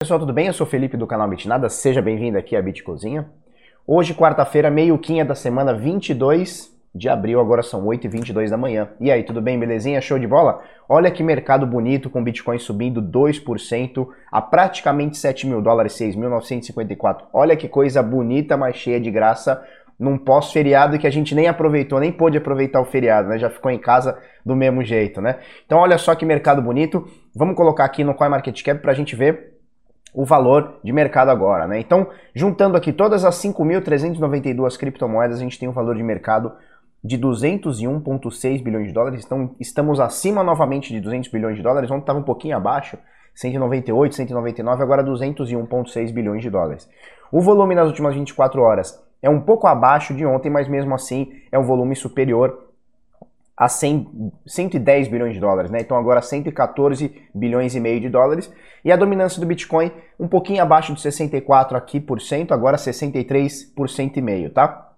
Pessoal, tudo bem? Eu sou Felipe do canal Bitnada, seja bem-vindo aqui à Bitcozinha. Hoje, quarta-feira, meio-quinha da semana 22 de abril, agora são 8h22 da manhã. E aí, tudo bem? Belezinha? Show de bola? Olha que mercado bonito com Bitcoin subindo 2% a praticamente 7 mil dólares, 6.954. Olha que coisa bonita, mas cheia de graça num pós-feriado que a gente nem aproveitou, nem pôde aproveitar o feriado, né? Já ficou em casa do mesmo jeito, né? Então olha só que mercado bonito. Vamos colocar aqui no CoinMarketCap para a gente ver o valor de mercado agora, né? Então, juntando aqui todas as 5.392 criptomoedas, a gente tem um valor de mercado de 201,6 bilhões de dólares. Então, estamos acima novamente de 200 bilhões de dólares. Ontem estava um pouquinho abaixo, 198, 199, agora 201,6 bilhões de dólares. O volume nas últimas 24 horas é um pouco abaixo de ontem, mas mesmo assim é um volume superior a 100, 110 bilhões de dólares, né? Então agora 114 bilhões e meio de dólares. E a dominância do Bitcoin um pouquinho abaixo de 64 aqui por cento, agora 63% e meio, tá?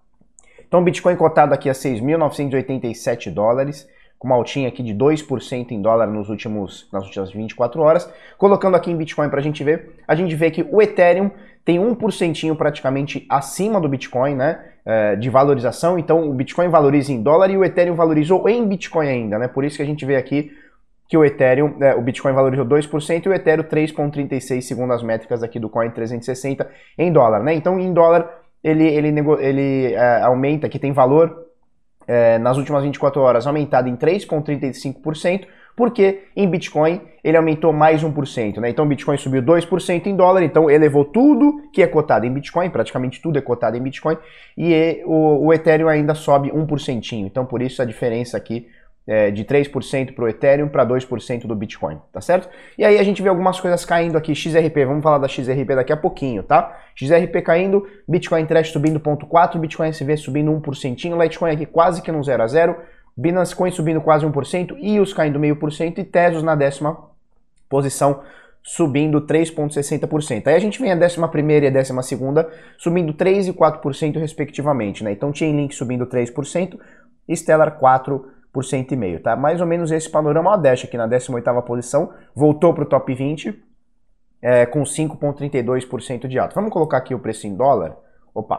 Então o Bitcoin cotado aqui a 6.987 dólares com uma altinha aqui de 2% em dólar nos últimos, nas últimas 24 horas. Colocando aqui em Bitcoin para a gente ver, a gente vê que o Ethereum tem 1% praticamente acima do Bitcoin, né, é, de valorização. Então o Bitcoin valoriza em dólar e o Ethereum valorizou em Bitcoin ainda, né? Por isso que a gente vê aqui que o Ethereum, é, o Bitcoin valorizou 2% e o Ethereum 3,36 segundo as métricas aqui do Coin 360 em dólar, né? Então em dólar ele, ele, ele é, aumenta, que tem valor é, nas últimas 24 horas aumentado em 3,35%, porque em Bitcoin ele aumentou mais 1%. Né? Então Bitcoin subiu 2% em dólar, então elevou tudo que é cotado em Bitcoin, praticamente tudo é cotado em Bitcoin, e o, o Ethereum ainda sobe 1%. Então por isso a diferença aqui é, de 3% para o Ethereum para 2% do Bitcoin, tá certo? E aí a gente vê algumas coisas caindo aqui, XRP, vamos falar da XRP daqui a pouquinho, tá? XRP caindo, Bitcoin Trash subindo 0,4%, Bitcoin SV subindo 1%, Litecoin aqui quase que no 0 a 0, Binance Coin subindo quase 1%, EOS caindo 0,5% e Tesos na décima posição subindo 3,60%. Aí a gente vem a 11 e a 12 subindo 3% e 4% respectivamente, né? Então Chainlink subindo 3%, Stellar 4%, por cento e meio, tá? Mais ou menos esse panorama Dash aqui na 18ª posição, voltou para o top 20 é, com 5,32% de alta. Vamos colocar aqui o preço em dólar. Opa,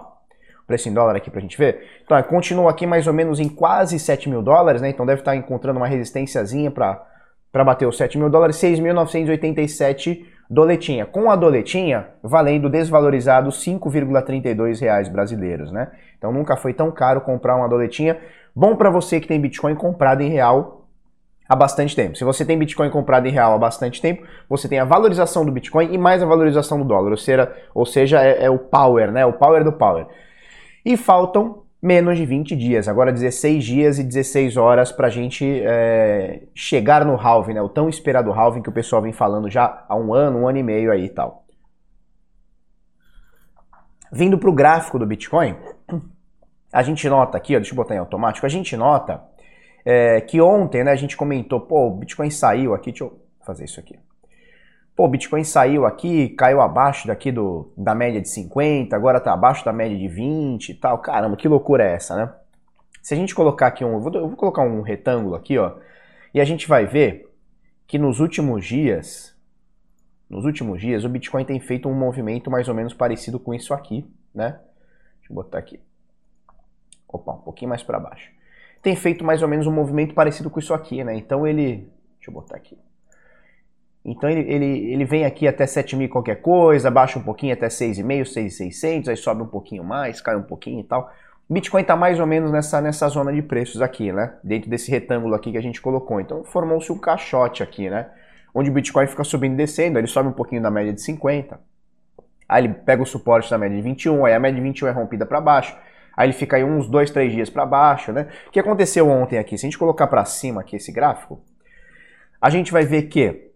o preço em dólar aqui para a gente ver. Então, continua aqui mais ou menos em quase 7 mil dólares, né? Então deve estar encontrando uma resistênciazinha para bater os 7 mil dólares, 6.987 doletinha. Com a doletinha, valendo desvalorizado 5,32 reais brasileiros, né? Então nunca foi tão caro comprar uma doletinha. Bom para você que tem Bitcoin comprado em real há bastante tempo. Se você tem Bitcoin comprado em real há bastante tempo, você tem a valorização do Bitcoin e mais a valorização do dólar, ou seja, ou seja é, é o power, né? O power do power. E faltam menos de 20 dias, agora 16 dias e 16 horas para a gente é, chegar no halving, né? O tão esperado halving que o pessoal vem falando já há um ano, um ano e meio aí e tal. Vindo para o gráfico do Bitcoin, a gente nota aqui, ó, deixa eu botar em automático, a gente nota é, que ontem né, a gente comentou, pô, o Bitcoin saiu aqui, deixa eu fazer isso aqui. Pô, o Bitcoin saiu aqui, caiu abaixo daqui do, da média de 50, agora tá abaixo da média de 20 e tal. Caramba, que loucura é essa, né? Se a gente colocar aqui um, vou, eu vou colocar um retângulo aqui, ó, e a gente vai ver que nos últimos dias, nos últimos dias, o Bitcoin tem feito um movimento mais ou menos parecido com isso aqui, né? Deixa eu botar aqui. Opa, um pouquinho mais para baixo. Tem feito mais ou menos um movimento parecido com isso aqui, né? Então ele. Deixa eu botar aqui. Então ele, ele, ele vem aqui até 7 mil qualquer coisa, baixa um pouquinho até 6,5, 6,600, aí sobe um pouquinho mais, cai um pouquinho e tal. Bitcoin está mais ou menos nessa, nessa zona de preços aqui, né? Dentro desse retângulo aqui que a gente colocou. Então formou-se um caixote aqui, né? Onde o Bitcoin fica subindo e descendo, ele sobe um pouquinho da média de 50. Aí ele pega o suporte da média de 21, aí a média de 21 é rompida para baixo aí ele fica aí uns dois, três dias para baixo, né? O que aconteceu ontem aqui? Se a gente colocar para cima aqui esse gráfico, a gente vai ver que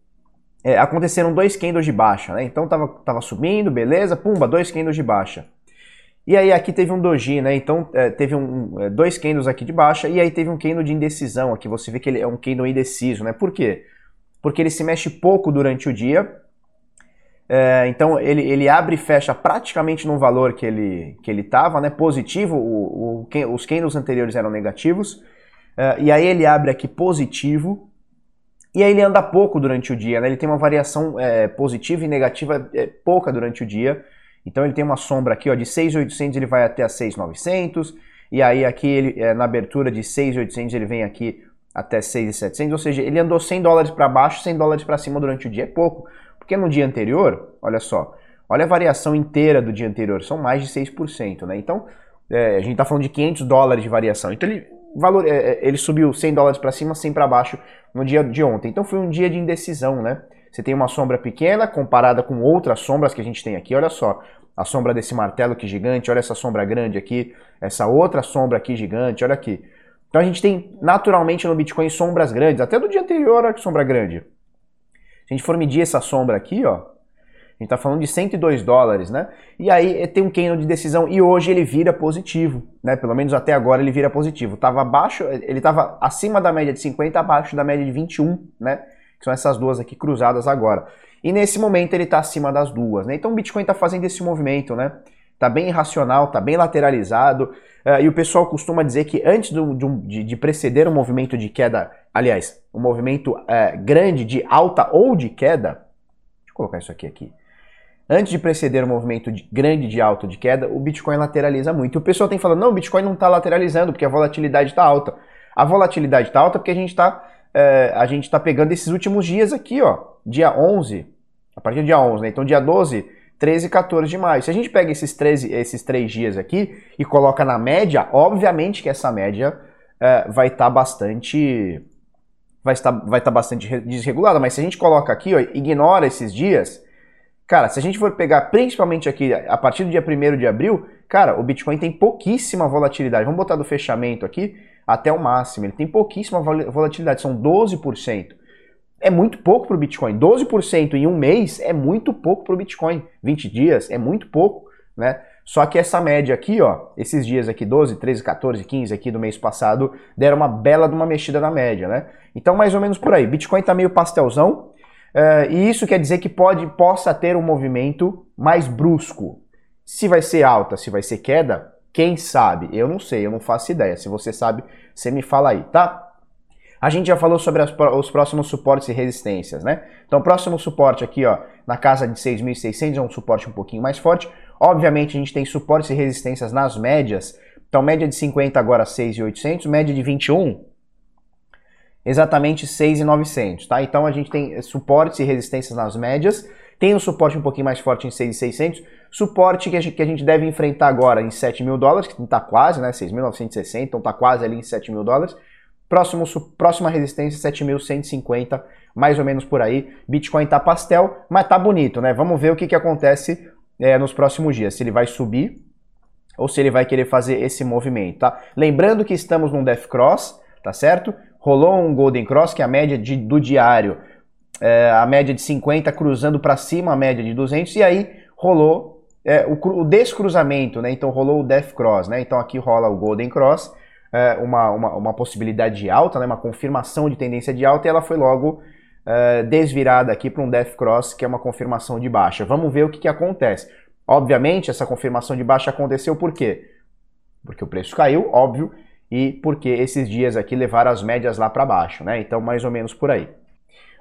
é, aconteceram dois candles de baixa, né? Então tava, tava subindo, beleza, pumba, dois candles de baixa. E aí aqui teve um doji, né? Então é, teve um, é, dois candles aqui de baixa e aí teve um candle de indecisão aqui. Você vê que ele é um candle indeciso, né? Por quê? Porque ele se mexe pouco durante o dia é, então ele, ele abre e fecha praticamente no valor que ele que ele estava, né? Positivo. O, o, os candles anteriores eram negativos. É, e aí ele abre aqui positivo E aí ele anda pouco durante o dia, né? Ele tem uma variação é, positiva e negativa é, pouca durante o dia. Então ele tem uma sombra aqui, ó, de 6.800 ele vai até a 6.900. E aí aqui ele, é, na abertura de 6.800 ele vem aqui até 6.700. Ou seja, ele andou 100 dólares para baixo, 100 dólares para cima durante o dia. É pouco. Porque no dia anterior, olha só, olha a variação inteira do dia anterior, são mais de 6%, né? Então, é, a gente está falando de 500 dólares de variação. Então ele, valor, é, é, ele subiu 100 dólares para cima, 100 para baixo no dia de ontem. Então foi um dia de indecisão, né? Você tem uma sombra pequena comparada com outras sombras que a gente tem aqui. Olha só, a sombra desse martelo aqui gigante, olha essa sombra grande aqui, essa outra sombra aqui gigante, olha aqui. Então a gente tem naturalmente no Bitcoin sombras grandes, até do dia anterior, olha que sombra grande. Se a gente for medir essa sombra aqui, ó, a gente está falando de 102 dólares, né? E aí eh, tem um candle de decisão e hoje ele vira positivo, né? Pelo menos até agora ele vira positivo. Tava abaixo, eh, ele estava acima da média de 50, abaixo da média de 21, né? Que são essas duas aqui cruzadas agora. E nesse momento ele está acima das duas, né? Então o Bitcoin está fazendo esse movimento, né? Tá bem irracional, tá bem lateralizado. Uh, e o pessoal costuma dizer que antes do, de, de, preceder um movimento de queda, aliás, um movimento uh, grande de alta ou de queda, deixa eu colocar isso aqui aqui. Antes de preceder um movimento de, grande de alta ou de queda, o Bitcoin lateraliza muito. E o pessoal tem falado, não, o Bitcoin não está lateralizando porque a volatilidade está alta. A volatilidade está alta porque a gente está é, a gente está pegando esses últimos dias aqui, ó, dia 11, a partir do dia 11, né? Então dia 12, 13 e 14 de maio. Se a gente pega esses, 13, esses três dias aqui e coloca na média, obviamente que essa média é, vai estar tá bastante vai estar, vai estar tá bastante desregulada, mas se a gente coloca aqui, ó, ignora esses dias, Cara, se a gente for pegar principalmente aqui a partir do dia 1 de abril, cara, o Bitcoin tem pouquíssima volatilidade. Vamos botar do fechamento aqui até o máximo. Ele tem pouquíssima volatilidade, são 12%. É muito pouco para o Bitcoin. 12% em um mês é muito pouco para o Bitcoin. 20 dias é muito pouco, né? Só que essa média aqui, ó, esses dias aqui, 12, 13, 14, 15 aqui do mês passado, deram uma bela de uma mexida na média, né? Então, mais ou menos por aí. Bitcoin tá meio pastelzão, Uh, e isso quer dizer que pode, possa ter um movimento mais brusco. Se vai ser alta, se vai ser queda, quem sabe? Eu não sei, eu não faço ideia. Se você sabe, você me fala aí, tá? A gente já falou sobre as, os próximos suportes e resistências, né? Então, próximo suporte aqui, ó, na casa de 6.600 é um suporte um pouquinho mais forte. Obviamente, a gente tem suportes e resistências nas médias. Então, média de 50 agora 6.800, média de 21 exatamente 6,900, tá? Então a gente tem suportes e resistências nas médias, tem um suporte um pouquinho mais forte em 6,600, suporte que a, gente, que a gente deve enfrentar agora em 7 mil dólares, que está quase, né? 6.960, então está quase ali em 7 mil dólares. Próximo, próxima resistência 7.150, mais ou menos por aí. Bitcoin tá pastel, mas tá bonito, né? Vamos ver o que, que acontece é, nos próximos dias. Se ele vai subir ou se ele vai querer fazer esse movimento, tá? Lembrando que estamos num Death Cross, tá certo? rolou um Golden Cross, que é a média de, do diário, é, a média de 50 cruzando para cima a média de 200, e aí rolou é, o, o, descruzamento, né? Então rolou o Death Cross, né? Então aqui rola o Golden Cross, é, uma, uma, uma, possibilidade de alta, né? uma confirmação de tendência de alta, e ela foi logo é, desvirada aqui para um Death Cross, que é uma confirmação de baixa. Vamos ver o que, que acontece. Obviamente, essa confirmação de baixa aconteceu por quê? Porque o preço caiu, óbvio, e porque esses dias aqui levaram as médias lá para baixo, né? Então, mais ou menos por aí.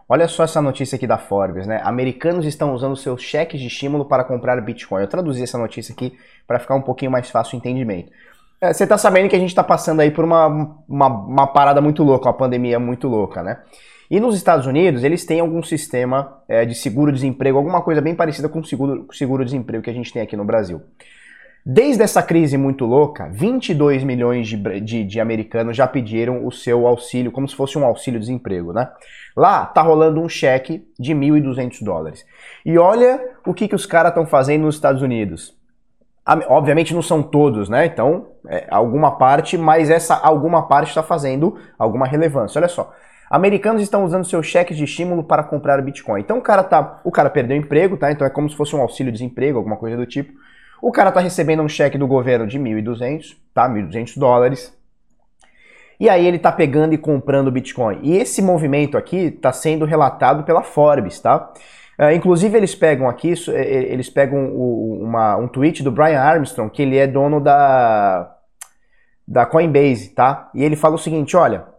Olha só essa notícia aqui da Forbes, né? Americanos estão usando seus cheques de estímulo para comprar Bitcoin. Eu traduzi essa notícia aqui para ficar um pouquinho mais fácil o entendimento. É, você está sabendo que a gente está passando aí por uma, uma, uma, parada muito louca, uma pandemia muito louca, né? E nos Estados Unidos, eles têm algum sistema é, de seguro-desemprego, alguma coisa bem parecida com o seguro-desemprego seguro que a gente tem aqui no Brasil. Desde essa crise muito louca, 22 milhões de, de, de, americanos já pediram o seu auxílio, como se fosse um auxílio-desemprego, né? Lá tá rolando um cheque de 1.200 dólares. E olha o que, que os caras estão fazendo nos Estados Unidos. Obviamente não são todos, né? Então, é, alguma parte, mas essa alguma parte está fazendo alguma relevância. Olha só. Americanos estão usando seus cheques de estímulo para comprar Bitcoin. Então o cara tá, o cara perdeu o emprego, tá? Então é como se fosse um auxílio desemprego, alguma coisa do tipo. O cara tá recebendo um cheque do governo de 1.200, tá? 1.200 dólares. E aí ele tá pegando e comprando Bitcoin. E esse movimento aqui tá sendo relatado pela Forbes, tá? Uh, inclusive eles pegam aqui, eles pegam o, uma, um tweet do Brian Armstrong, que ele é dono da, da Coinbase, tá? E ele fala o seguinte, olha,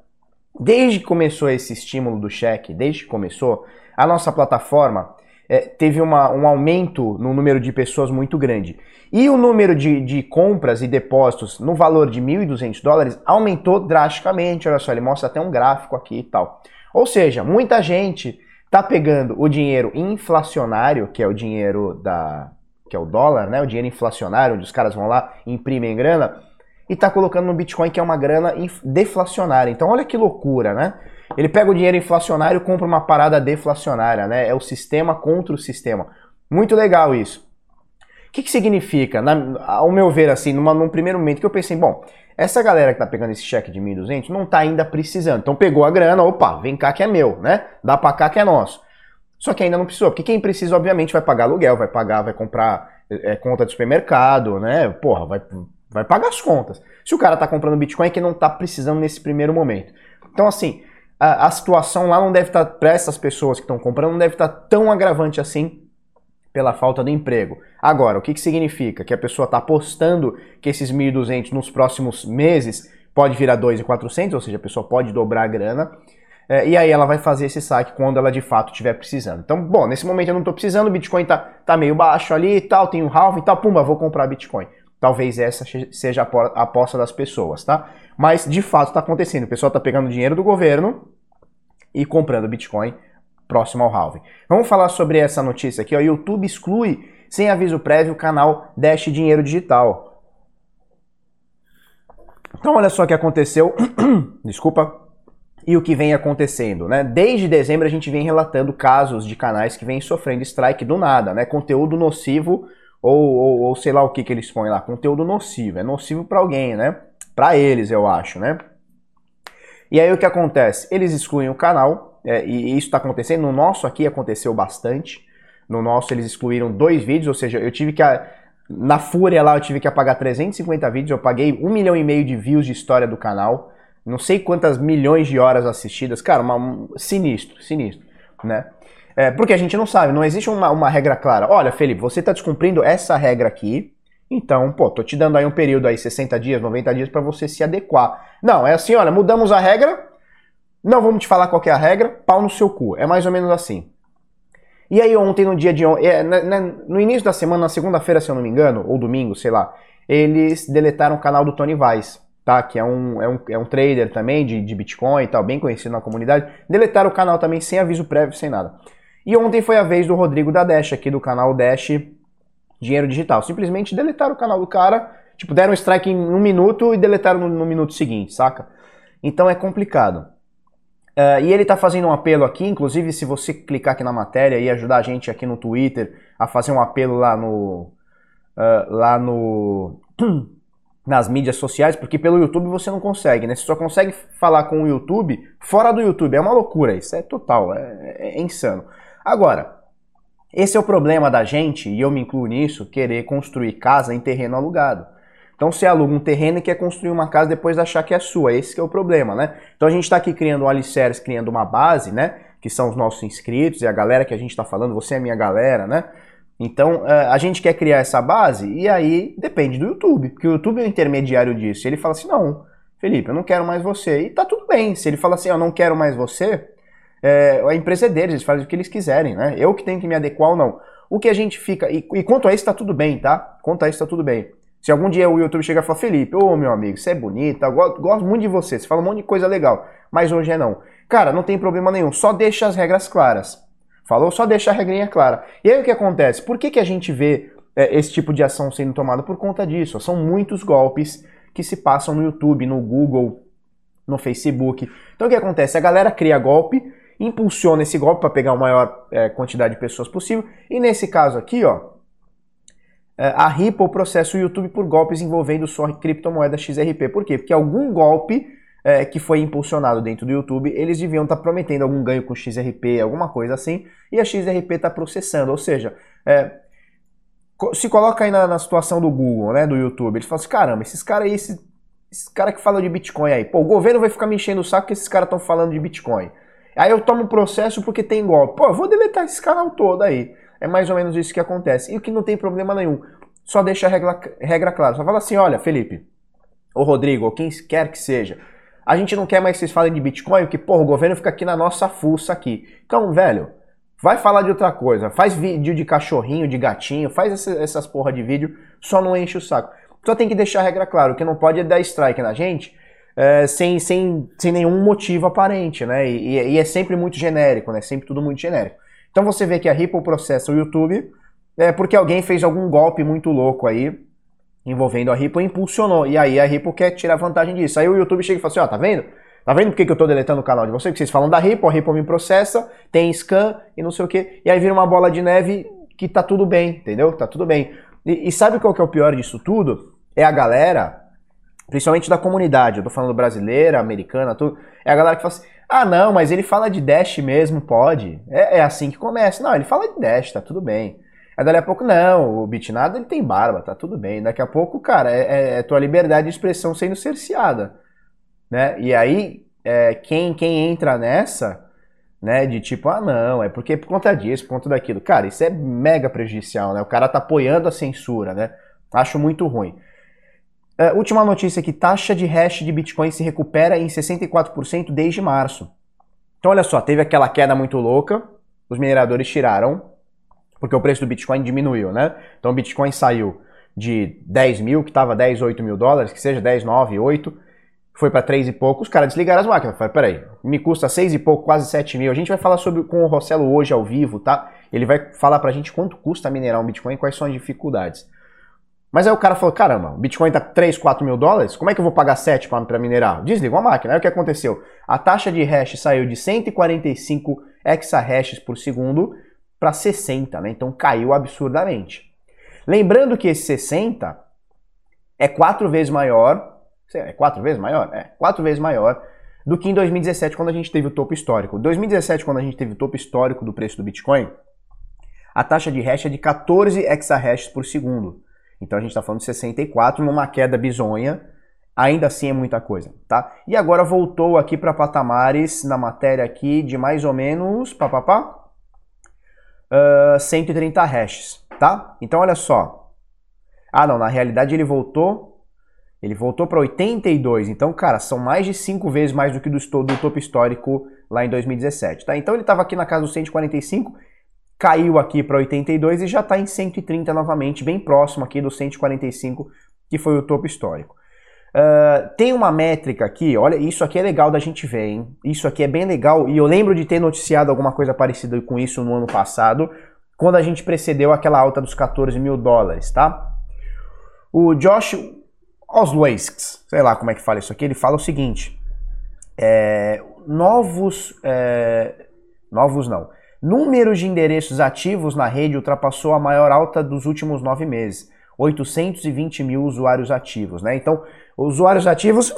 Desde que começou esse estímulo do cheque, desde que começou, a nossa plataforma é, teve uma, um aumento no número de pessoas muito grande. E o número de, de compras e depósitos no valor de 1.200 dólares aumentou drasticamente. Olha só, ele mostra até um gráfico aqui e tal. Ou seja, muita gente está pegando o dinheiro inflacionário, que é o dinheiro da que é o dólar, né, o dinheiro inflacionário, onde os caras vão lá e imprimem grana, e está colocando no Bitcoin, que é uma grana deflacionária. Então, olha que loucura, né? Ele pega o dinheiro inflacionário e compra uma parada deflacionária, né? É o sistema contra o sistema. Muito legal isso. O que, que significa? Na, ao meu ver, assim, numa, num primeiro momento que eu pensei, bom, essa galera que tá pegando esse cheque de 1.200 não tá ainda precisando. Então pegou a grana, opa, vem cá que é meu, né? Dá pra cá que é nosso. Só que ainda não precisou, porque quem precisa, obviamente, vai pagar aluguel, vai pagar, vai comprar é, conta de supermercado, né? Porra, vai, vai pagar as contas. Se o cara tá comprando Bitcoin é que não tá precisando nesse primeiro momento. Então, assim, a, a situação lá não deve estar, tá, para essas pessoas que estão comprando, não deve estar tá tão agravante assim pela falta do emprego. Agora, o que, que significa? Que a pessoa está apostando que esses 1.200 nos próximos meses pode virar 2.400, ou seja, a pessoa pode dobrar a grana, é, e aí ela vai fazer esse saque quando ela de fato estiver precisando. Então, bom, nesse momento eu não estou precisando, o Bitcoin tá, tá meio baixo ali e tal, tem um halving e tal, pumba, vou comprar Bitcoin. Talvez essa seja a aposta das pessoas, tá? Mas de fato está acontecendo. O pessoal está pegando dinheiro do governo e comprando Bitcoin próximo ao halving. Vamos falar sobre essa notícia aqui. O YouTube exclui, sem aviso prévio, o canal Dash Dinheiro Digital. Então olha só o que aconteceu. Desculpa. E o que vem acontecendo, né? Desde dezembro a gente vem relatando casos de canais que vêm sofrendo strike do nada, né? Conteúdo nocivo ou, ou, ou sei lá o que, que eles põem lá. Conteúdo nocivo. É nocivo para alguém, né? Para eles, eu acho, né? E aí o que acontece? Eles excluem o canal, é, e isso está acontecendo. No nosso aqui aconteceu bastante. No nosso eles excluíram dois vídeos, ou seja, eu tive que. Na fúria lá eu tive que apagar 350 vídeos, eu paguei um milhão e meio de views de história do canal. Não sei quantas milhões de horas assistidas. Cara, uma, sinistro, sinistro, né? É, porque a gente não sabe, não existe uma, uma regra clara. Olha, Felipe, você está descumprindo essa regra aqui, então, pô, tô te dando aí um período aí, 60 dias, 90 dias, para você se adequar. Não, é assim, olha, mudamos a regra, não vamos te falar qual é a regra, pau no seu cu. É mais ou menos assim. E aí ontem, no dia de é, no início da semana, na segunda-feira, se eu não me engano, ou domingo, sei lá, eles deletaram o canal do Tony Vaz, tá? Que é um, é um, é um trader também de, de Bitcoin e tal, bem conhecido na comunidade. Deletaram o canal também sem aviso prévio, sem nada. E ontem foi a vez do Rodrigo da Dash, aqui do canal Dash dinheiro digital. Simplesmente deletaram o canal do cara, tipo, deram strike em um minuto e deletaram no, no minuto seguinte, saca? Então é complicado. Uh, e ele está fazendo um apelo aqui, inclusive se você clicar aqui na matéria e ajudar a gente aqui no Twitter a fazer um apelo lá no. Uh, lá no. nas mídias sociais, porque pelo YouTube você não consegue, né? Você só consegue falar com o YouTube fora do YouTube. É uma loucura, isso é total, é, é insano. Agora, esse é o problema da gente, e eu me incluo nisso, querer construir casa em terreno alugado. Então você aluga um terreno e quer construir uma casa depois de achar que é sua. Esse é o problema, né? Então a gente está aqui criando um alicerce, criando uma base, né? Que são os nossos inscritos e a galera que a gente está falando, você é minha galera, né? Então eh, a gente quer criar essa base e aí depende do YouTube, porque o YouTube é o intermediário disso. Ele fala assim: não, Felipe, eu não quero mais você. E tá tudo bem. Se ele fala assim: eu não quero mais você, é, a empresa é deles, eles fazem o que eles quiserem, né? Eu que tenho que me adequar ou não. O que a gente fica. E, e quanto a isso, tá tudo bem, tá? Quanto a isso, tá tudo bem. Se algum dia o YouTube chegar e falar, Felipe, ô meu amigo, você é bonita, gosto, gosto muito de você, você fala um monte de coisa legal, mas hoje é não. Cara, não tem problema nenhum, só deixa as regras claras. Falou? Só deixa a regrinha clara. E aí o que acontece? Por que, que a gente vê é, esse tipo de ação sendo tomada? Por conta disso. São muitos golpes que se passam no YouTube, no Google, no Facebook. Então o que acontece? A galera cria golpe impulsiona esse golpe para pegar a maior é, quantidade de pessoas possível. E nesse caso aqui, ó, a Ripple processa o YouTube por golpes envolvendo sua criptomoeda XRP. Por quê? Porque algum golpe é, que foi impulsionado dentro do YouTube, eles deviam estar tá prometendo algum ganho com XRP, alguma coisa assim, e a XRP está processando. Ou seja, é, se coloca aí na, na, situação do Google, né, do YouTube, eles falam assim, caramba, esses caras aí, esses, esses caras que falam de Bitcoin aí, pô, o governo vai ficar me enchendo o saco que esses caras estão falando de Bitcoin. Aí eu tomo processo porque tem golpe. Pô, eu vou deletar esse canal todo aí. É mais ou menos isso que acontece. E o que não tem problema nenhum. Só deixa a regra, regra clara. Só fala assim, olha, Felipe, ou Rodrigo, ou quem quer que seja, a gente não quer mais que vocês falem de Bitcoin, porque, porra, o governo fica aqui na nossa fuça aqui. Então, velho, vai falar de outra coisa. Faz vídeo de cachorrinho, de gatinho, faz essas, porra de vídeo, só não enche o saco. Só tem que deixar a regra clara, o que não pode é dar strike na gente é, sem, sem, sem nenhum motivo aparente, né? E, e, é sempre muito genérico, né? Sempre tudo muito genérico. Então você vê que a Ripple processa o YouTube é, porque alguém fez algum golpe muito louco aí, envolvendo a Ripple e impulsionou. E aí a Ripple quer tirar vantagem disso. Aí o YouTube chega e fala assim, ó, tá vendo? Tá vendo por que, que eu tô deletando o canal de vocês? Que vocês falam da Ripple, a Ripple me processa, tem scan e não sei o que. E aí vira uma bola de neve que tá tudo bem, entendeu? Tá tudo bem. E, e sabe qual que é o pior disso tudo? É a galera, principalmente da comunidade, eu tô falando brasileira, americana, tudo. É a galera que fala assim, ah não, mas ele fala de Dash mesmo, pode. É, é assim que começa. Não, ele fala de Dash, tá tudo bem. Aí dali a pouco, não, o Bitnado ele tem barba, tá tudo bem. Daqui a pouco, cara, é, é, é tua liberdade de expressão sendo cerceada. Né? E aí, é, quem, quem entra nessa, né, de tipo, ah não, é porque por conta disso, por conta daquilo. Cara, isso é mega prejudicial, né? O cara tá apoiando a censura, né? Acho muito ruim. Uh, última notícia aqui, taxa de hash de Bitcoin se recupera em 64% desde março. Então olha só, teve aquela queda muito louca, os mineradores tiraram porque o preço do Bitcoin diminuiu, né? Então o Bitcoin saiu de 10 mil, que estava 10, 8 mil dólares, que seja 10, 9, 8, foi para 3 e pouco, os caras desligaram as máquinas. Falei, peraí, me custa 6 e pouco, quase 7 mil. A gente vai falar sobre com o Rossello hoje ao vivo, tá? Ele vai falar pra gente quanto custa minerar um Bitcoin e quais são as dificuldades. Mas aí o cara falou, caramba, o Bitcoin tá 3, 4 mil dólares, como é que eu vou pagar 7 para minerar? Desligou a máquina. Aí o que aconteceu? A taxa de hash saiu de 145 exahashes por segundo para 60, né? Então caiu absurdamente. Lembrando que esse 60 é quatro vezes maior, é quatro vezes maior? É, quatro vezes maior do que em 2017, quando a gente teve o topo histórico. 2017, quando a gente teve o topo histórico do preço do Bitcoin, a taxa de hash é de 14 exahashes por segundo. Então a gente está falando de 64 numa queda bizonha, ainda assim é muita coisa, tá? E agora voltou aqui para patamares na matéria aqui de mais ou menos, papapá, uh, 130 hashes, tá? Então olha só. Ah, não, na realidade ele voltou ele voltou para 82. Então, cara, são mais de 5 vezes mais do que do, do topo histórico lá em 2017, tá? Então ele estava aqui na casa dos 145, caiu aqui para 82 e já está em 130 novamente, bem próximo aqui do 145, que foi o topo histórico. Uh, tem uma métrica aqui, olha, isso aqui é legal da gente ver, hein? Isso aqui é bem legal e eu lembro de ter noticiado alguma coisa parecida com isso no ano passado, quando a gente precedeu aquela alta dos 14 mil dólares, tá? O Josh Oswasks, sei lá como é que fala isso aqui, ele fala o seguinte: é, novos, é, novos não, números de endereços ativos na rede ultrapassou a maior alta dos últimos nove meses. 820 mil usuários ativos, né? Então, usuários ativos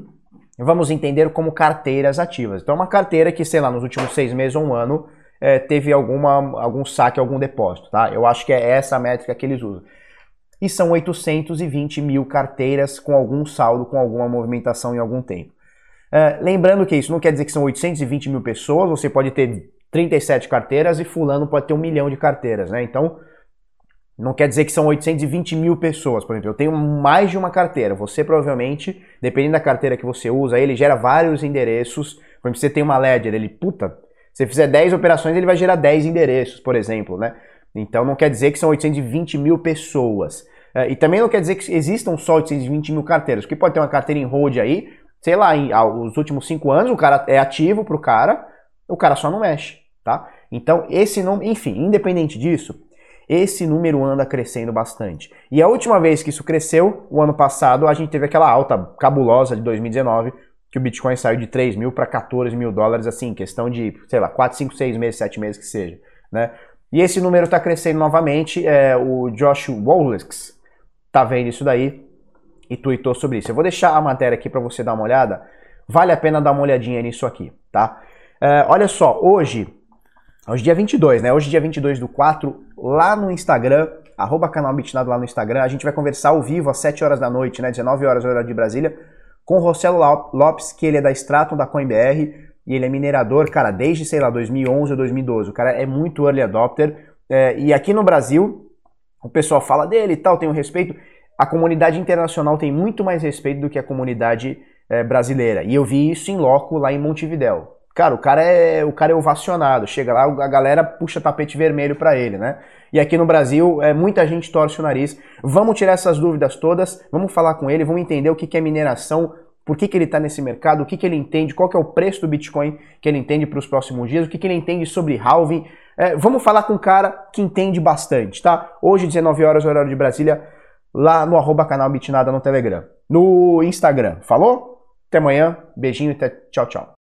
vamos entender como carteiras ativas. Então, uma carteira que, sei lá, nos últimos seis meses ou um ano é, teve alguma, algum saque, algum depósito, tá? Eu acho que é essa a métrica que eles usam. E são 820 mil carteiras com algum saldo, com alguma movimentação em algum tempo. É, lembrando que isso não quer dizer que são 820 mil pessoas, você pode ter 37 carteiras e fulano pode ter um milhão de carteiras, né? Então, não quer dizer que são 820 mil pessoas, por exemplo. Eu tenho mais de uma carteira. Você provavelmente, dependendo da carteira que você usa, ele gera vários endereços. Por exemplo, você tem uma Ledger, ele, puta, se você fizer 10 operações, ele vai gerar 10 endereços, por exemplo, né? Então não quer dizer que são 820 mil pessoas. É, e também não quer dizer que existam só 820 mil carteiras, porque pode ter uma carteira em hold aí, sei lá, em os últimos 5 anos o cara é ativo pro cara, o cara só não mexe, tá? Então esse nome, enfim, independente disso, esse número anda crescendo bastante. E a última vez que isso cresceu, o ano passado, a gente teve aquela alta cabulosa de 2019, que o Bitcoin saiu de 3 mil para 14 mil dólares, assim, questão de, sei lá, 4, 5, 6 meses, 7 meses que seja, né? E esse número está crescendo novamente, é, o Josh Wollex tá vendo isso daí e tweetou sobre isso. Eu vou deixar a matéria aqui para você dar uma olhada, vale a pena dar uma olhadinha nisso aqui, tá? É, olha só, hoje Hoje dia 22, né? Hoje dia 22 do 4, lá no Instagram, arroba canal Bitnado lá no Instagram, a gente vai conversar ao vivo às 7 horas da noite, né? 19 horas hora de Brasília, com o Rossello Lopes, que ele é da Stratum, da CoinBR, e ele é minerador, cara, desde, sei lá, 2011 ou 2012. O cara é muito early adopter. É, e aqui no Brasil, o pessoal fala dele e tal, tem um respeito. A comunidade internacional tem muito mais respeito do que a comunidade é, brasileira. E eu vi isso em loco lá em Montevidéu. Cara, o cara é o cara é ovacionado. Chega lá, a galera puxa tapete vermelho para ele, né? E aqui no Brasil, é, muita gente torce o nariz. Vamos tirar essas dúvidas todas, vamos falar com ele, vamos entender o que, que é mineração, por que, que ele está nesse mercado, o que, que ele entende, qual que é o preço do Bitcoin que ele entende para os próximos dias, o que, que ele entende sobre halving. É, vamos falar com um cara que entende bastante, tá? Hoje, 19 horas, horário de Brasília, lá no arroba canal Bitnada no Telegram. No Instagram. Falou? Até amanhã. Beijinho e tchau, tchau.